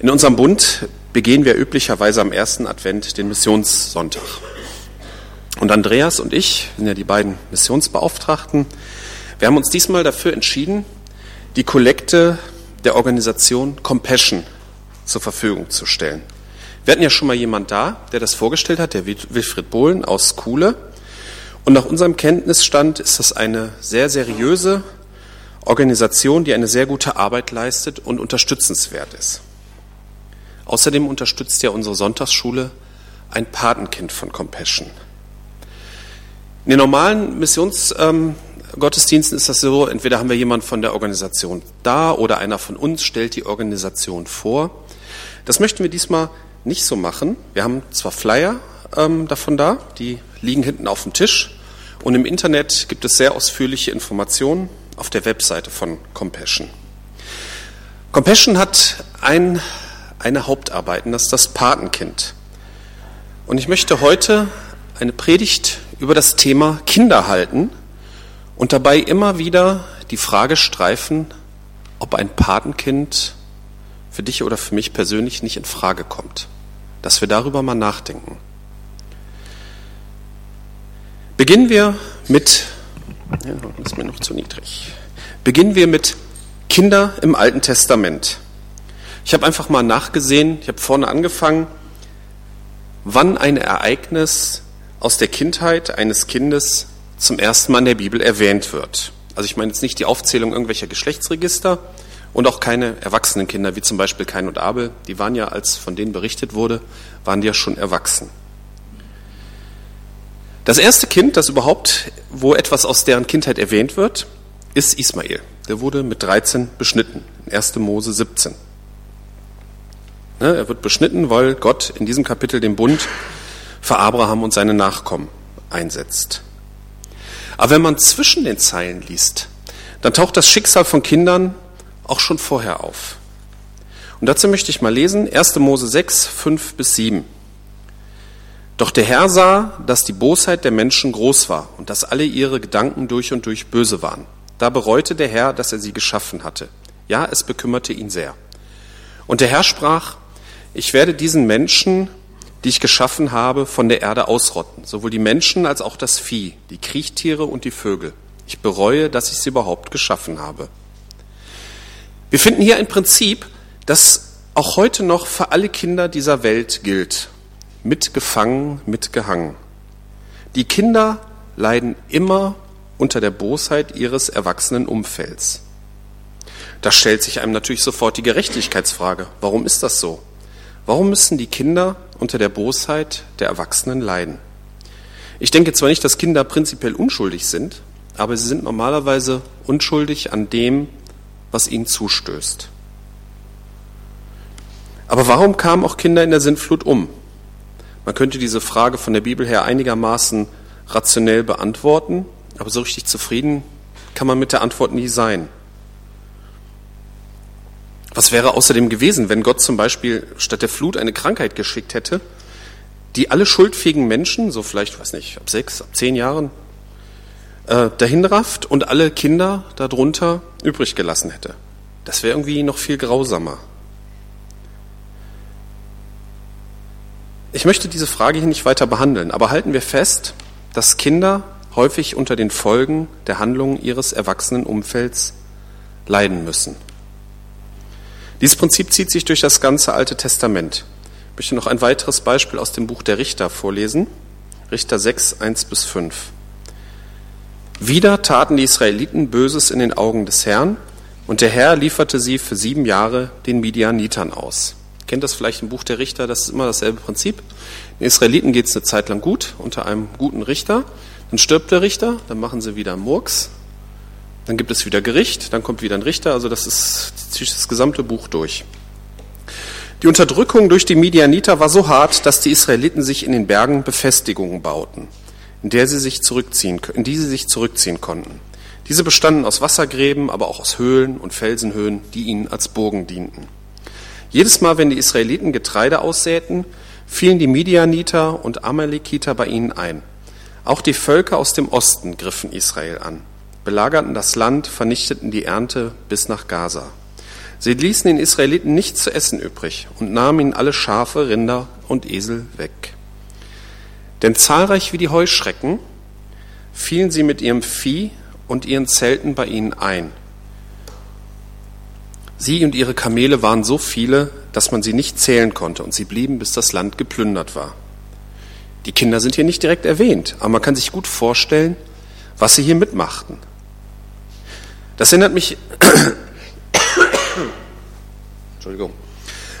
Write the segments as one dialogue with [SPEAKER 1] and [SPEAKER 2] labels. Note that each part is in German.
[SPEAKER 1] In unserem Bund begehen wir üblicherweise am ersten Advent den Missionssonntag. Und Andreas und ich, sind ja die beiden Missionsbeauftragten, wir haben uns diesmal dafür entschieden, die Kollekte der Organisation Compassion zur Verfügung zu stellen. Wir hatten ja schon mal jemand da, der das vorgestellt hat, der Wilfried Bohlen aus Kuhle. Und nach unserem Kenntnisstand ist das eine sehr seriöse Organisation, die eine sehr gute Arbeit leistet und unterstützenswert ist. Außerdem unterstützt ja unsere Sonntagsschule ein Patenkind von Compassion. In den normalen Missionsgottesdiensten ähm, ist das so, entweder haben wir jemanden von der Organisation da oder einer von uns stellt die Organisation vor. Das möchten wir diesmal nicht so machen. Wir haben zwar Flyer ähm, davon da, die liegen hinten auf dem Tisch und im Internet gibt es sehr ausführliche Informationen auf der Webseite von Compassion. Compassion hat ein eine Hauptarbeit, und das ist das Patenkind. Und ich möchte heute eine Predigt über das Thema Kinder halten und dabei immer wieder die Frage streifen, ob ein Patenkind für dich oder für mich persönlich nicht in Frage kommt. Dass wir darüber mal nachdenken. Beginnen wir mit, ja, ist mir noch zu niedrig. Beginnen wir mit Kinder im Alten Testament. Ich habe einfach mal nachgesehen, ich habe vorne angefangen, wann ein Ereignis aus der Kindheit eines Kindes zum ersten Mal in der Bibel erwähnt wird. Also ich meine jetzt nicht die Aufzählung irgendwelcher Geschlechtsregister und auch keine erwachsenen Kinder, wie zum Beispiel Kain und Abel. Die waren ja, als von denen berichtet wurde, waren die ja schon erwachsen. Das erste Kind, das überhaupt, wo etwas aus deren Kindheit erwähnt wird, ist Ismael. Der wurde mit 13 beschnitten, 1. Mose 17. Ne, er wird beschnitten, weil Gott in diesem Kapitel den Bund für Abraham und seine Nachkommen einsetzt. Aber wenn man zwischen den Zeilen liest, dann taucht das Schicksal von Kindern auch schon vorher auf. Und dazu möchte ich mal lesen, 1. Mose 6, 5 bis 7. Doch der Herr sah, dass die Bosheit der Menschen groß war und dass alle ihre Gedanken durch und durch böse waren. Da bereute der Herr, dass er sie geschaffen hatte. Ja, es bekümmerte ihn sehr. Und der Herr sprach, ich werde diesen Menschen, die ich geschaffen habe, von der Erde ausrotten, sowohl die Menschen als auch das Vieh, die Kriechtiere und die Vögel. Ich bereue, dass ich sie überhaupt geschaffen habe. Wir finden hier ein Prinzip, das auch heute noch für alle Kinder dieser Welt gilt. Mitgefangen, mitgehangen. Die Kinder leiden immer unter der Bosheit ihres erwachsenen Umfelds. Da stellt sich einem natürlich sofort die Gerechtigkeitsfrage. Warum ist das so? Warum müssen die Kinder unter der Bosheit der Erwachsenen leiden? Ich denke zwar nicht, dass Kinder prinzipiell unschuldig sind, aber sie sind normalerweise unschuldig an dem, was ihnen zustößt. Aber warum kamen auch Kinder in der Sintflut um? Man könnte diese Frage von der Bibel her einigermaßen rationell beantworten, aber so richtig zufrieden kann man mit der Antwort nie sein. Was wäre außerdem gewesen, wenn Gott zum Beispiel statt der Flut eine Krankheit geschickt hätte, die alle schuldfähigen Menschen, so vielleicht, weiß nicht, ab sechs, ab zehn Jahren, äh, dahin rafft und alle Kinder darunter übrig gelassen hätte? Das wäre irgendwie noch viel grausamer. Ich möchte diese Frage hier nicht weiter behandeln, aber halten wir fest, dass Kinder häufig unter den Folgen der Handlungen ihres erwachsenen Umfelds leiden müssen. Dieses Prinzip zieht sich durch das ganze Alte Testament. Ich möchte noch ein weiteres Beispiel aus dem Buch der Richter vorlesen. Richter 6, 1 bis 5. Wieder taten die Israeliten Böses in den Augen des Herrn, und der Herr lieferte sie für sieben Jahre den Midianitern aus. Kennt das vielleicht im Buch der Richter? Das ist immer dasselbe Prinzip. Den Israeliten geht es eine Zeit lang gut, unter einem guten Richter. Dann stirbt der Richter, dann machen sie wieder Murks, dann gibt es wieder Gericht, dann kommt wieder ein Richter, also das ist das gesamte Buch durch. Die Unterdrückung durch die Midianiter war so hart, dass die Israeliten sich in den Bergen Befestigungen bauten, in, der sie sich zurückziehen, in die sie sich zurückziehen konnten. Diese bestanden aus Wassergräben, aber auch aus Höhlen und Felsenhöhen, die ihnen als Burgen dienten. Jedes Mal, wenn die Israeliten Getreide aussäten, fielen die Midianiter und Amalekiter bei ihnen ein. Auch die Völker aus dem Osten griffen Israel an belagerten das Land, vernichteten die Ernte bis nach Gaza. Sie ließen den Israeliten nichts zu essen übrig und nahmen ihnen alle Schafe, Rinder und Esel weg. Denn zahlreich wie die Heuschrecken fielen sie mit ihrem Vieh und ihren Zelten bei ihnen ein. Sie und ihre Kamele waren so viele, dass man sie nicht zählen konnte, und sie blieben, bis das Land geplündert war. Die Kinder sind hier nicht direkt erwähnt, aber man kann sich gut vorstellen, was sie hier mitmachten. Das erinnert mich, Entschuldigung,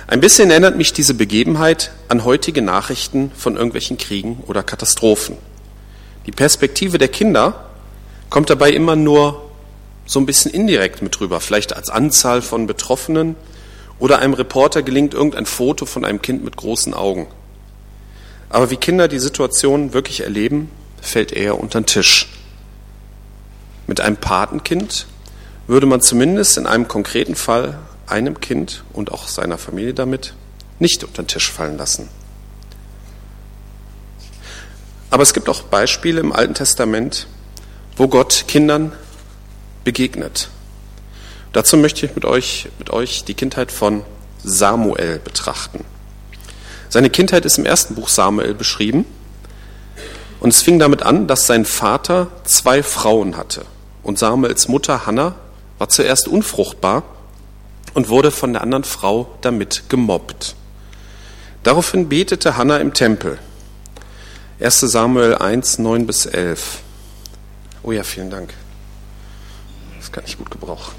[SPEAKER 1] ein bisschen erinnert mich diese Begebenheit an heutige Nachrichten von irgendwelchen Kriegen oder Katastrophen. Die Perspektive der Kinder kommt dabei immer nur so ein bisschen indirekt mit drüber, vielleicht als Anzahl von Betroffenen oder einem Reporter gelingt irgendein Foto von einem Kind mit großen Augen. Aber wie Kinder die Situation wirklich erleben, fällt eher unter den Tisch. Mit einem Patenkind würde man zumindest in einem konkreten Fall einem Kind und auch seiner Familie damit nicht unter den Tisch fallen lassen. Aber es gibt auch Beispiele im Alten Testament, wo Gott Kindern begegnet. Dazu möchte ich mit euch, mit euch die Kindheit von Samuel betrachten. Seine Kindheit ist im ersten Buch Samuel beschrieben. Und es fing damit an, dass sein Vater zwei Frauen hatte. Und Samuels Mutter Hannah war zuerst unfruchtbar und wurde von der anderen Frau damit gemobbt. Daraufhin betete Hannah im Tempel. 1 Samuel 1, 9 bis 11. Oh ja, vielen Dank. Das kann ich gut gebrauchen.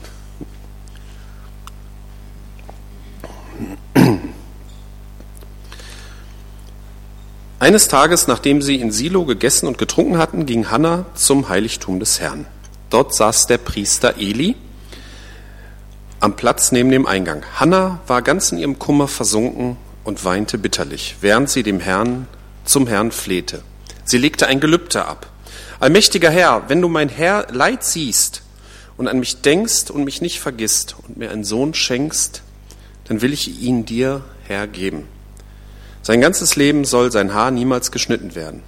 [SPEAKER 1] Eines Tages, nachdem sie in Silo gegessen und getrunken hatten, ging Hannah zum Heiligtum des Herrn. Dort saß der Priester Eli am Platz neben dem Eingang. Hannah war ganz in ihrem Kummer versunken und weinte bitterlich, während sie dem Herrn zum Herrn flehte. Sie legte ein Gelübde ab. Allmächtiger Herr, wenn du mein Herr Leid siehst und an mich denkst und mich nicht vergisst und mir einen Sohn schenkst, dann will ich ihn dir, Herr, geben. Sein ganzes Leben soll sein Haar niemals geschnitten werden.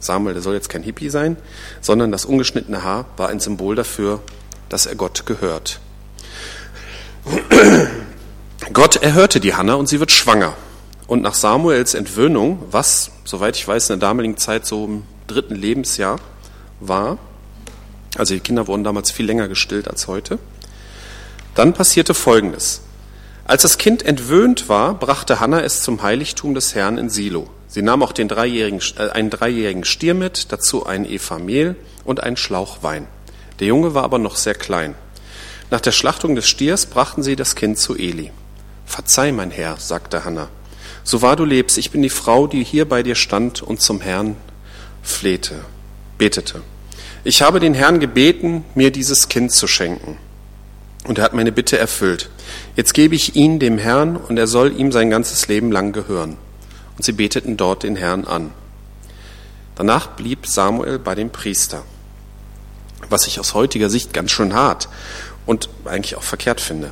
[SPEAKER 1] Samuel, der soll jetzt kein Hippie sein, sondern das ungeschnittene Haar war ein Symbol dafür, dass er Gott gehört. Gott erhörte die Hanna und sie wird schwanger. Und nach Samuels Entwöhnung, was, soweit ich weiß, in der damaligen Zeit so im dritten Lebensjahr war, also die Kinder wurden damals viel länger gestillt als heute, dann passierte Folgendes. Als das Kind entwöhnt war, brachte Hannah es zum Heiligtum des Herrn in Silo. Sie nahm auch den dreijährigen, äh, einen dreijährigen Stier mit, dazu ein Eva Mehl und einen Schlauch Wein. Der Junge war aber noch sehr klein. Nach der Schlachtung des Stiers brachten sie das Kind zu Eli. Verzeih, mein Herr, sagte Hannah. So wahr du lebst, ich bin die Frau, die hier bei dir stand und zum Herrn flehte, betete. Ich habe den Herrn gebeten, mir dieses Kind zu schenken. Und er hat meine Bitte erfüllt. Jetzt gebe ich ihn dem Herrn und er soll ihm sein ganzes Leben lang gehören. Und sie beteten dort den Herrn an. Danach blieb Samuel bei dem Priester, was ich aus heutiger Sicht ganz schön hart und eigentlich auch verkehrt finde.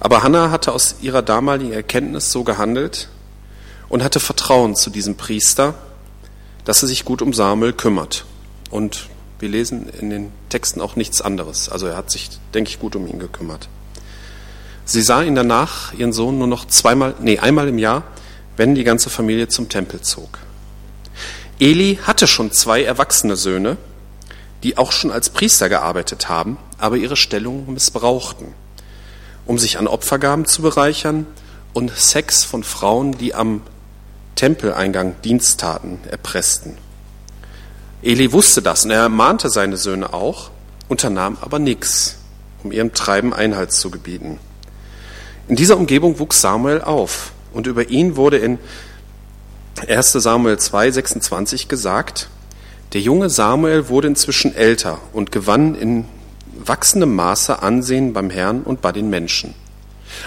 [SPEAKER 1] Aber Hannah hatte aus ihrer damaligen Erkenntnis so gehandelt und hatte Vertrauen zu diesem Priester, dass er sich gut um Samuel kümmert. Und wir lesen in den Texten auch nichts anderes. Also er hat sich, denke ich, gut um ihn gekümmert. Sie sah ihn danach, ihren Sohn, nur noch zweimal, nee, einmal im Jahr, wenn die ganze Familie zum Tempel zog. Eli hatte schon zwei erwachsene Söhne, die auch schon als Priester gearbeitet haben, aber ihre Stellung missbrauchten, um sich an Opfergaben zu bereichern und Sex von Frauen, die am Tempeleingang Dienst taten, erpressten. Eli wusste das und er ermahnte seine Söhne auch, unternahm aber nichts, um ihrem Treiben Einhalt zu gebieten. In dieser Umgebung wuchs Samuel auf und über ihn wurde in 1 Samuel 2, 26 gesagt, der junge Samuel wurde inzwischen älter und gewann in wachsendem Maße Ansehen beim Herrn und bei den Menschen.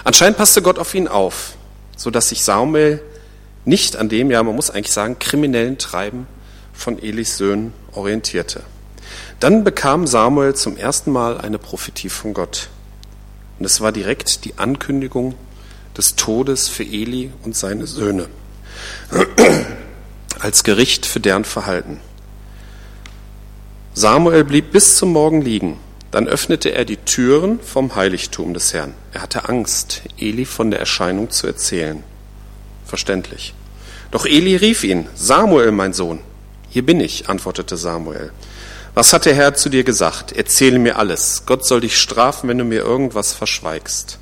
[SPEAKER 1] Anscheinend passte Gott auf ihn auf, so dass sich Samuel nicht an dem, ja man muss eigentlich sagen, kriminellen Treiben von Elis Söhnen orientierte. Dann bekam Samuel zum ersten Mal eine Prophetie von Gott. Und es war direkt die Ankündigung des Todes für Eli und seine Söhne als Gericht für deren Verhalten. Samuel blieb bis zum Morgen liegen. Dann öffnete er die Türen vom Heiligtum des Herrn. Er hatte Angst, Eli von der Erscheinung zu erzählen. Verständlich. Doch Eli rief ihn, Samuel, mein Sohn. Hier bin ich, antwortete Samuel. Was hat der Herr zu dir gesagt? Erzähle mir alles. Gott soll dich strafen, wenn du mir irgendwas verschweigst.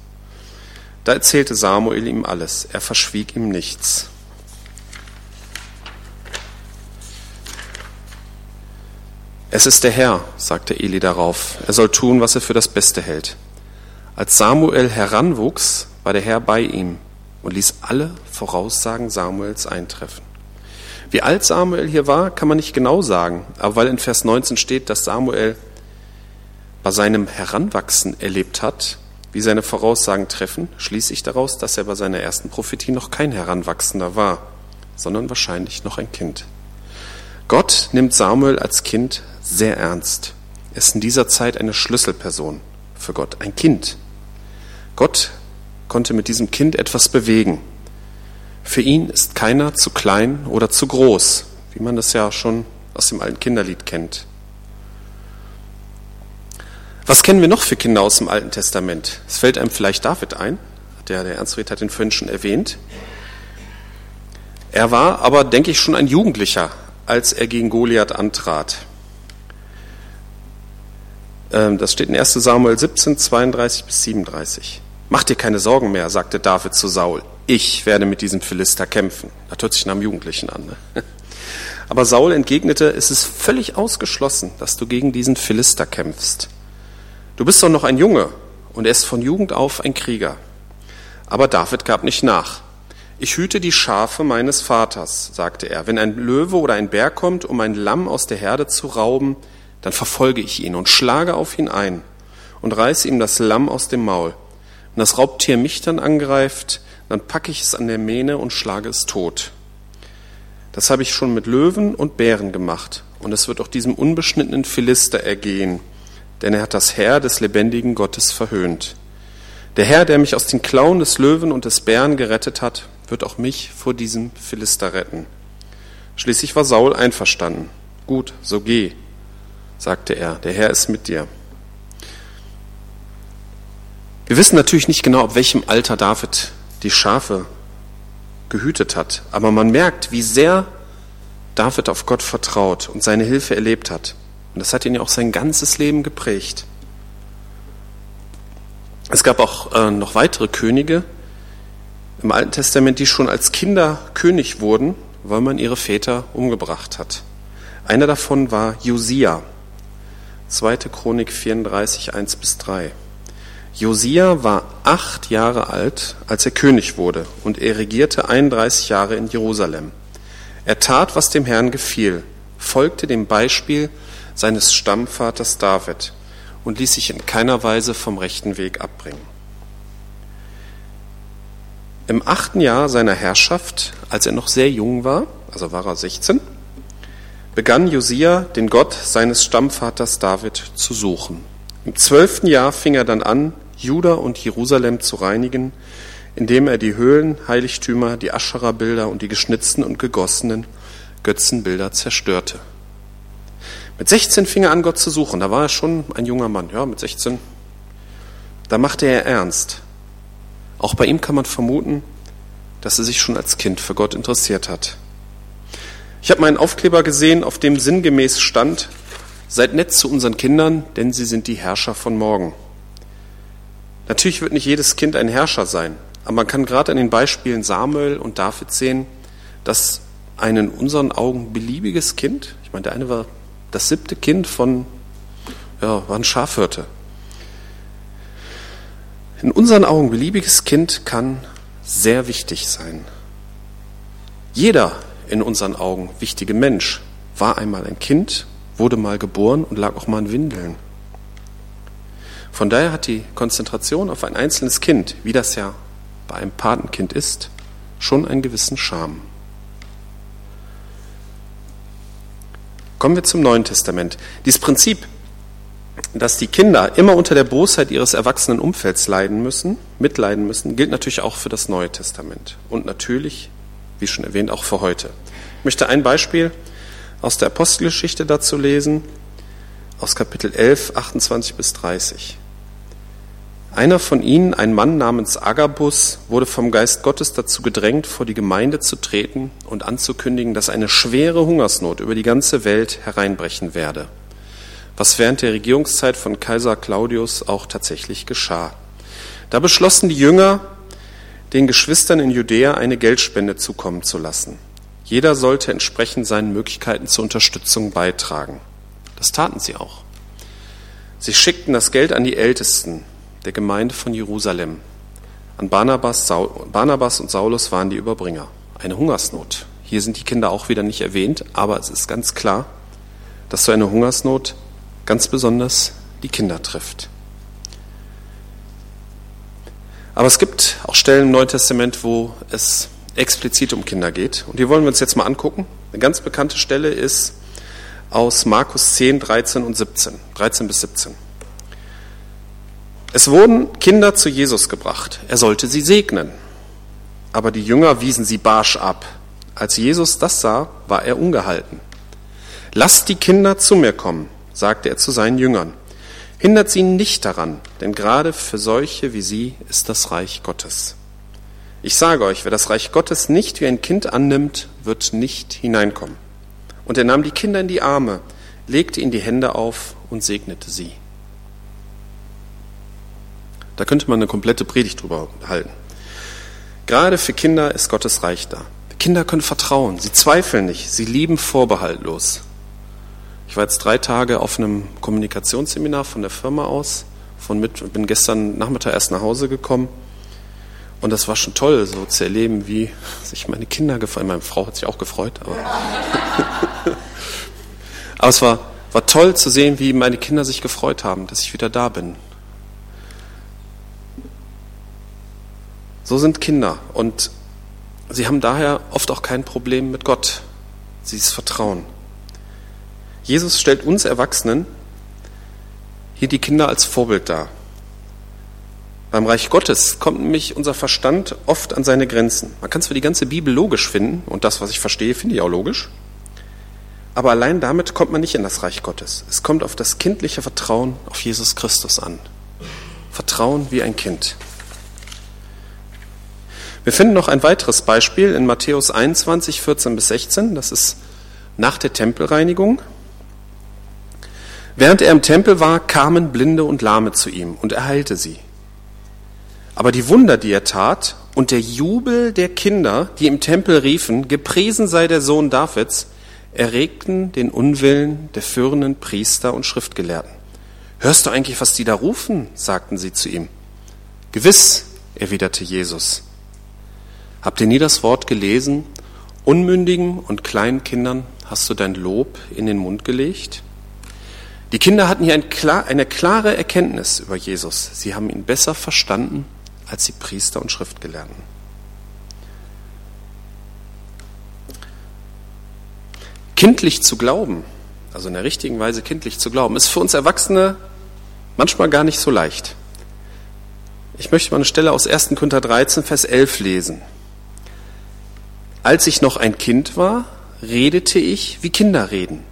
[SPEAKER 1] Da erzählte Samuel ihm alles. Er verschwieg ihm nichts. Es ist der Herr, sagte Eli darauf. Er soll tun, was er für das Beste hält. Als Samuel heranwuchs, war der Herr bei ihm und ließ alle Voraussagen Samuels eintreffen. Wie alt Samuel hier war, kann man nicht genau sagen, aber weil in Vers 19 steht, dass Samuel bei seinem Heranwachsen erlebt hat, wie seine Voraussagen treffen, schließe ich daraus, dass er bei seiner ersten Prophetie noch kein Heranwachsender war, sondern wahrscheinlich noch ein Kind. Gott nimmt Samuel als Kind sehr ernst. Er ist in dieser Zeit eine Schlüsselperson für Gott, ein Kind. Gott konnte mit diesem Kind etwas bewegen. Für ihn ist keiner zu klein oder zu groß, wie man das ja schon aus dem alten Kinderlied kennt. Was kennen wir noch für Kinder aus dem Alten Testament? Es fällt einem vielleicht David ein, der, der Ernstfried hat ihn vorhin schon erwähnt. Er war aber, denke ich, schon ein Jugendlicher, als er gegen Goliath antrat. Ähm, das steht in 1 Samuel 17, 32 bis 37. Mach dir keine Sorgen mehr, sagte David zu Saul. Ich werde mit diesem Philister kämpfen. Das hört sich nach einem Jugendlichen an. Ne? Aber Saul entgegnete, es ist völlig ausgeschlossen, dass du gegen diesen Philister kämpfst. Du bist doch noch ein Junge und er ist von Jugend auf ein Krieger. Aber David gab nicht nach. Ich hüte die Schafe meines Vaters, sagte er. Wenn ein Löwe oder ein Bär kommt, um ein Lamm aus der Herde zu rauben, dann verfolge ich ihn und schlage auf ihn ein und reiße ihm das Lamm aus dem Maul. Wenn das Raubtier mich dann angreift, dann packe ich es an der Mähne und schlage es tot. Das habe ich schon mit Löwen und Bären gemacht, und es wird auch diesem unbeschnittenen Philister ergehen, denn er hat das Herr des lebendigen Gottes verhöhnt. Der Herr, der mich aus den Klauen des Löwen und des Bären gerettet hat, wird auch mich vor diesem Philister retten. Schließlich war Saul einverstanden. Gut, so geh, sagte er, der Herr ist mit dir. Wir wissen natürlich nicht genau, ab welchem Alter David die Schafe gehütet hat, aber man merkt, wie sehr David auf Gott vertraut und seine Hilfe erlebt hat. Und das hat ihn ja auch sein ganzes Leben geprägt. Es gab auch äh, noch weitere Könige im Alten Testament, die schon als Kinder König wurden, weil man ihre Väter umgebracht hat. Einer davon war Josia. 2. Chronik 34, 1 bis 3. Josia war acht Jahre alt, als er König wurde, und er regierte 31 Jahre in Jerusalem. Er tat, was dem Herrn gefiel, folgte dem Beispiel seines Stammvaters David und ließ sich in keiner Weise vom rechten Weg abbringen. Im achten Jahr seiner Herrschaft, als er noch sehr jung war, also war er 16, begann Josia den Gott seines Stammvaters David zu suchen. Im zwölften Jahr fing er dann an, Juda und Jerusalem zu reinigen, indem er die Höhlen, Heiligtümer, die Aschera-Bilder und die geschnitzten und gegossenen Götzenbilder zerstörte. Mit 16 fing er an, Gott zu suchen. Da war er schon ein junger Mann, ja, mit 16. Da machte er ernst. Auch bei ihm kann man vermuten, dass er sich schon als Kind für Gott interessiert hat. Ich habe meinen Aufkleber gesehen, auf dem sinngemäß stand, seid nett zu unseren Kindern, denn sie sind die Herrscher von morgen. Natürlich wird nicht jedes Kind ein Herrscher sein, aber man kann gerade an den Beispielen Samuel und David sehen, dass ein in unseren Augen beliebiges Kind, ich meine, der eine war das siebte Kind von, ja, war ein Schafhirte. In unseren Augen beliebiges Kind kann sehr wichtig sein. Jeder in unseren Augen wichtige Mensch war einmal ein Kind, wurde mal geboren und lag auch mal in Windeln. Von daher hat die Konzentration auf ein einzelnes Kind, wie das ja bei einem Patenkind ist, schon einen gewissen Charme. Kommen wir zum Neuen Testament. Dieses Prinzip, dass die Kinder immer unter der Bosheit ihres erwachsenen Umfelds leiden müssen, mitleiden müssen, gilt natürlich auch für das Neue Testament und natürlich wie schon erwähnt, auch für heute. Ich möchte ein Beispiel aus der Apostelgeschichte dazu lesen, aus Kapitel 11, 28 bis 30. Einer von ihnen, ein Mann namens Agabus, wurde vom Geist Gottes dazu gedrängt, vor die Gemeinde zu treten und anzukündigen, dass eine schwere Hungersnot über die ganze Welt hereinbrechen werde, was während der Regierungszeit von Kaiser Claudius auch tatsächlich geschah. Da beschlossen die Jünger, den Geschwistern in Judäa eine Geldspende zukommen zu lassen. Jeder sollte entsprechend seinen Möglichkeiten zur Unterstützung beitragen. Das taten sie auch. Sie schickten das Geld an die Ältesten der Gemeinde von Jerusalem. An Barnabas, Saul, Barnabas und Saulus waren die Überbringer. Eine Hungersnot. Hier sind die Kinder auch wieder nicht erwähnt, aber es ist ganz klar, dass so eine Hungersnot ganz besonders die Kinder trifft. Aber es gibt auch Stellen im Neuen Testament, wo es explizit um Kinder geht. Und die wollen wir uns jetzt mal angucken. Eine ganz bekannte Stelle ist aus Markus 10, 13 und 17, 13 bis 17. Es wurden Kinder zu Jesus gebracht. Er sollte sie segnen. Aber die Jünger wiesen sie barsch ab. Als Jesus das sah, war er ungehalten. Lasst die Kinder zu mir kommen, sagte er zu seinen Jüngern. Hindert sie nicht daran, denn gerade für solche wie sie ist das Reich Gottes. Ich sage euch, wer das Reich Gottes nicht wie ein Kind annimmt, wird nicht hineinkommen. Und er nahm die Kinder in die Arme, legte ihnen die Hände auf und segnete sie. Da könnte man eine komplette Predigt drüber halten. Gerade für Kinder ist Gottes Reich da. Kinder können vertrauen, sie zweifeln nicht, sie lieben vorbehaltlos. Ich war jetzt drei Tage auf einem Kommunikationsseminar von der Firma aus, von mit, bin gestern Nachmittag erst nach Hause gekommen und das war schon toll, so zu erleben, wie sich meine Kinder gefreut Meine Frau hat sich auch gefreut, aber, aber es war, war toll zu sehen, wie meine Kinder sich gefreut haben, dass ich wieder da bin. So sind Kinder und sie haben daher oft auch kein Problem mit Gott. Sie ist Vertrauen. Jesus stellt uns Erwachsenen hier die Kinder als Vorbild dar. Beim Reich Gottes kommt nämlich unser Verstand oft an seine Grenzen. Man kann zwar die ganze Bibel logisch finden, und das, was ich verstehe, finde ich auch logisch, aber allein damit kommt man nicht in das Reich Gottes. Es kommt auf das kindliche Vertrauen auf Jesus Christus an. Vertrauen wie ein Kind. Wir finden noch ein weiteres Beispiel in Matthäus 21, 14 bis 16. Das ist nach der Tempelreinigung. Während er im Tempel war, kamen Blinde und Lahme zu ihm und er heilte sie. Aber die Wunder, die er tat, und der Jubel der Kinder, die im Tempel riefen, gepriesen sei der Sohn Davids, erregten den Unwillen der führenden Priester und Schriftgelehrten. Hörst du eigentlich, was die da rufen? sagten sie zu ihm. Gewiss, erwiderte Jesus. Habt ihr nie das Wort gelesen? Unmündigen und kleinen Kindern hast du dein Lob in den Mund gelegt? Die Kinder hatten hier eine klare Erkenntnis über Jesus. Sie haben ihn besser verstanden als die Priester und Schriftgelehrten. Kindlich zu glauben, also in der richtigen Weise kindlich zu glauben, ist für uns Erwachsene manchmal gar nicht so leicht. Ich möchte mal eine Stelle aus 1. Korinther 13, Vers 11 lesen. Als ich noch ein Kind war, redete ich, wie Kinder reden,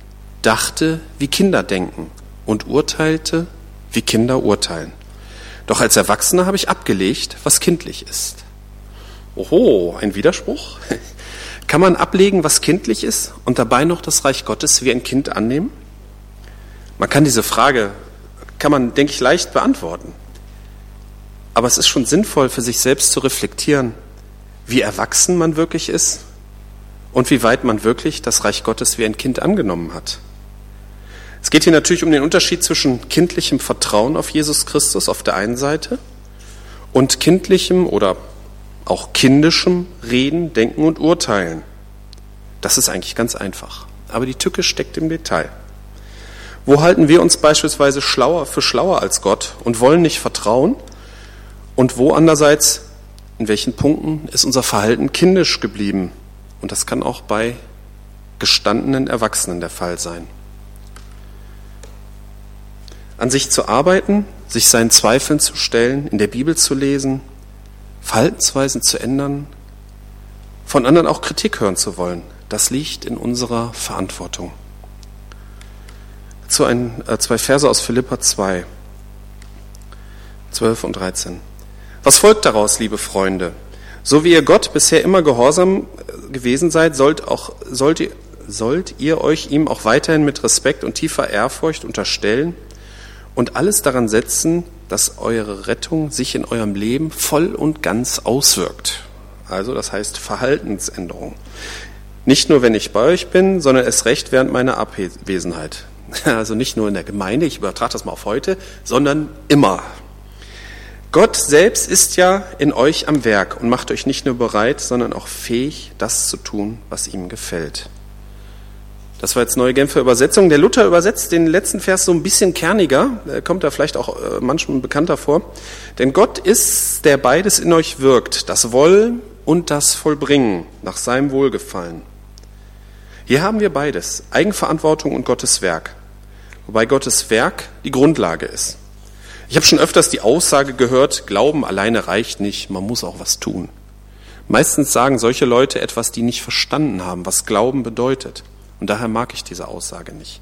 [SPEAKER 1] dachte, wie Kinder denken und urteilte, wie Kinder urteilen. Doch als Erwachsener habe ich abgelegt, was kindlich ist. Oho, ein Widerspruch? Kann man ablegen, was kindlich ist und dabei noch das Reich Gottes wie ein Kind annehmen? Man kann diese Frage, kann man, denke ich, leicht beantworten. Aber es ist schon sinnvoll, für sich selbst zu reflektieren, wie erwachsen man wirklich ist und wie weit man wirklich das Reich Gottes wie ein Kind angenommen hat. Es geht hier natürlich um den Unterschied zwischen kindlichem Vertrauen auf Jesus Christus auf der einen Seite und kindlichem oder auch kindischem Reden, Denken und Urteilen. Das ist eigentlich ganz einfach. Aber die Tücke steckt im Detail. Wo halten wir uns beispielsweise schlauer für schlauer als Gott und wollen nicht vertrauen? Und wo andererseits, in welchen Punkten ist unser Verhalten kindisch geblieben? Und das kann auch bei gestandenen Erwachsenen der Fall sein an sich zu arbeiten, sich seinen Zweifeln zu stellen, in der Bibel zu lesen, Verhaltensweisen zu ändern, von anderen auch Kritik hören zu wollen. Das liegt in unserer Verantwortung. dazu ein, äh, zwei Verse aus Philippa 2, 12 und 13. Was folgt daraus, liebe Freunde? So wie ihr Gott bisher immer gehorsam äh, gewesen seid, sollt, auch, sollt, sollt ihr euch ihm auch weiterhin mit Respekt und tiefer Ehrfurcht unterstellen und alles daran setzen, dass eure Rettung sich in eurem Leben voll und ganz auswirkt. Also das heißt Verhaltensänderung. Nicht nur, wenn ich bei euch bin, sondern es recht während meiner Abwesenheit. Also nicht nur in der Gemeinde, ich übertrage das mal auf heute, sondern immer. Gott selbst ist ja in euch am Werk und macht euch nicht nur bereit, sondern auch fähig, das zu tun, was ihm gefällt. Das war jetzt neue Genfer Übersetzung. Der Luther übersetzt den letzten Vers so ein bisschen kerniger, kommt da vielleicht auch äh, manchmal bekannter vor. Denn Gott ist, der beides in euch wirkt, das Wollen und das Vollbringen nach seinem Wohlgefallen. Hier haben wir beides, Eigenverantwortung und Gottes Werk, wobei Gottes Werk die Grundlage ist. Ich habe schon öfters die Aussage gehört, Glauben alleine reicht nicht, man muss auch was tun. Meistens sagen solche Leute etwas, die nicht verstanden haben, was Glauben bedeutet. Und daher mag ich diese Aussage nicht.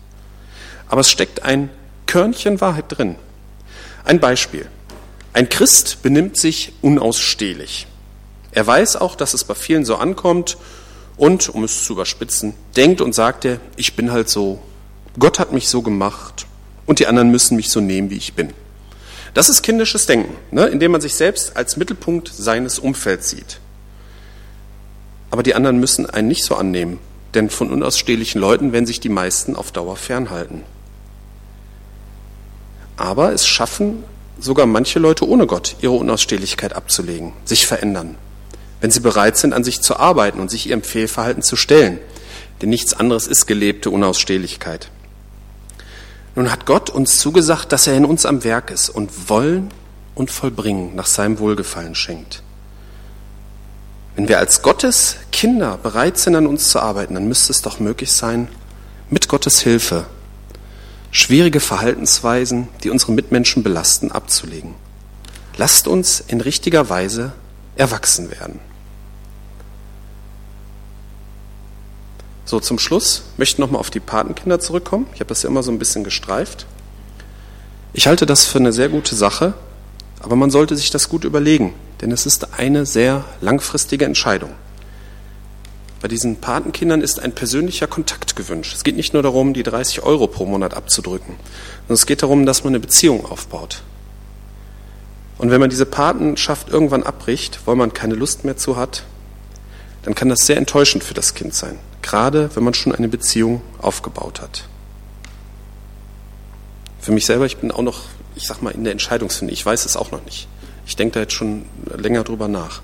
[SPEAKER 1] Aber es steckt ein Körnchen Wahrheit drin. Ein Beispiel. Ein Christ benimmt sich unausstehlich. Er weiß auch, dass es bei vielen so ankommt und, um es zu überspitzen, denkt und sagt er, ich bin halt so, Gott hat mich so gemacht und die anderen müssen mich so nehmen, wie ich bin. Das ist kindisches Denken, ne, indem man sich selbst als Mittelpunkt seines Umfelds sieht. Aber die anderen müssen einen nicht so annehmen, denn von unausstehlichen Leuten werden sich die meisten auf Dauer fernhalten. Aber es schaffen sogar manche Leute ohne Gott, ihre Unausstehlichkeit abzulegen, sich verändern, wenn sie bereit sind, an sich zu arbeiten und sich ihrem Fehlverhalten zu stellen. Denn nichts anderes ist gelebte Unausstehlichkeit. Nun hat Gott uns zugesagt, dass er in uns am Werk ist und Wollen und Vollbringen nach seinem Wohlgefallen schenkt. Wenn wir als Gottes Kinder bereit sind, an uns zu arbeiten, dann müsste es doch möglich sein, mit Gottes Hilfe schwierige Verhaltensweisen, die unsere Mitmenschen belasten, abzulegen. Lasst uns in richtiger Weise erwachsen werden. So, zum Schluss möchte ich nochmal auf die Patenkinder zurückkommen. Ich habe das ja immer so ein bisschen gestreift. Ich halte das für eine sehr gute Sache, aber man sollte sich das gut überlegen, denn es ist eine sehr langfristige Entscheidung. Bei diesen Patenkindern ist ein persönlicher Kontakt gewünscht. Es geht nicht nur darum, die 30 Euro pro Monat abzudrücken, sondern es geht darum, dass man eine Beziehung aufbaut. Und wenn man diese Patenschaft irgendwann abbricht, weil man keine Lust mehr zu hat, dann kann das sehr enttäuschend für das Kind sein, gerade wenn man schon eine Beziehung aufgebaut hat. Für mich selber, ich bin auch noch, ich sag mal, in der Entscheidungsfindung. Ich weiß es auch noch nicht. Ich denke da jetzt schon länger drüber nach.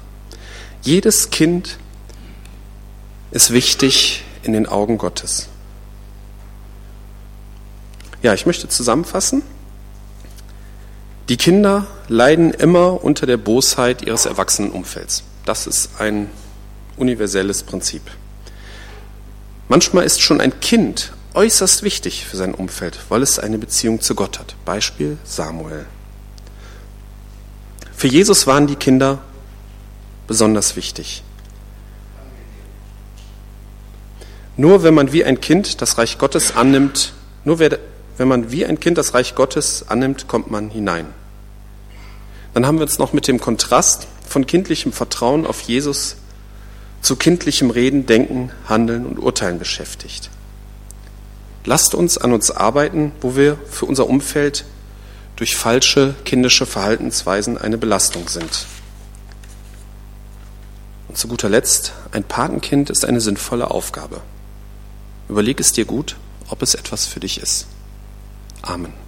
[SPEAKER 1] Jedes Kind ist wichtig in den Augen Gottes. Ja, ich möchte zusammenfassen. Die Kinder leiden immer unter der Bosheit ihres Erwachsenenumfelds. Das ist ein universelles Prinzip. Manchmal ist schon ein Kind äußerst wichtig für sein Umfeld, weil es eine Beziehung zu Gott hat. Beispiel Samuel. Für Jesus waren die Kinder besonders wichtig. Nur wenn man wie ein Kind das Reich Gottes annimmt, nur wenn man wie ein Kind das Reich Gottes annimmt, kommt man hinein. Dann haben wir uns noch mit dem Kontrast von kindlichem Vertrauen auf Jesus zu kindlichem Reden, Denken, Handeln und Urteilen beschäftigt. Lasst uns an uns arbeiten, wo wir für unser Umfeld durch falsche kindische Verhaltensweisen eine Belastung sind. Und zu guter Letzt, ein Patenkind ist eine sinnvolle Aufgabe. Überleg es dir gut, ob es etwas für dich ist. Amen.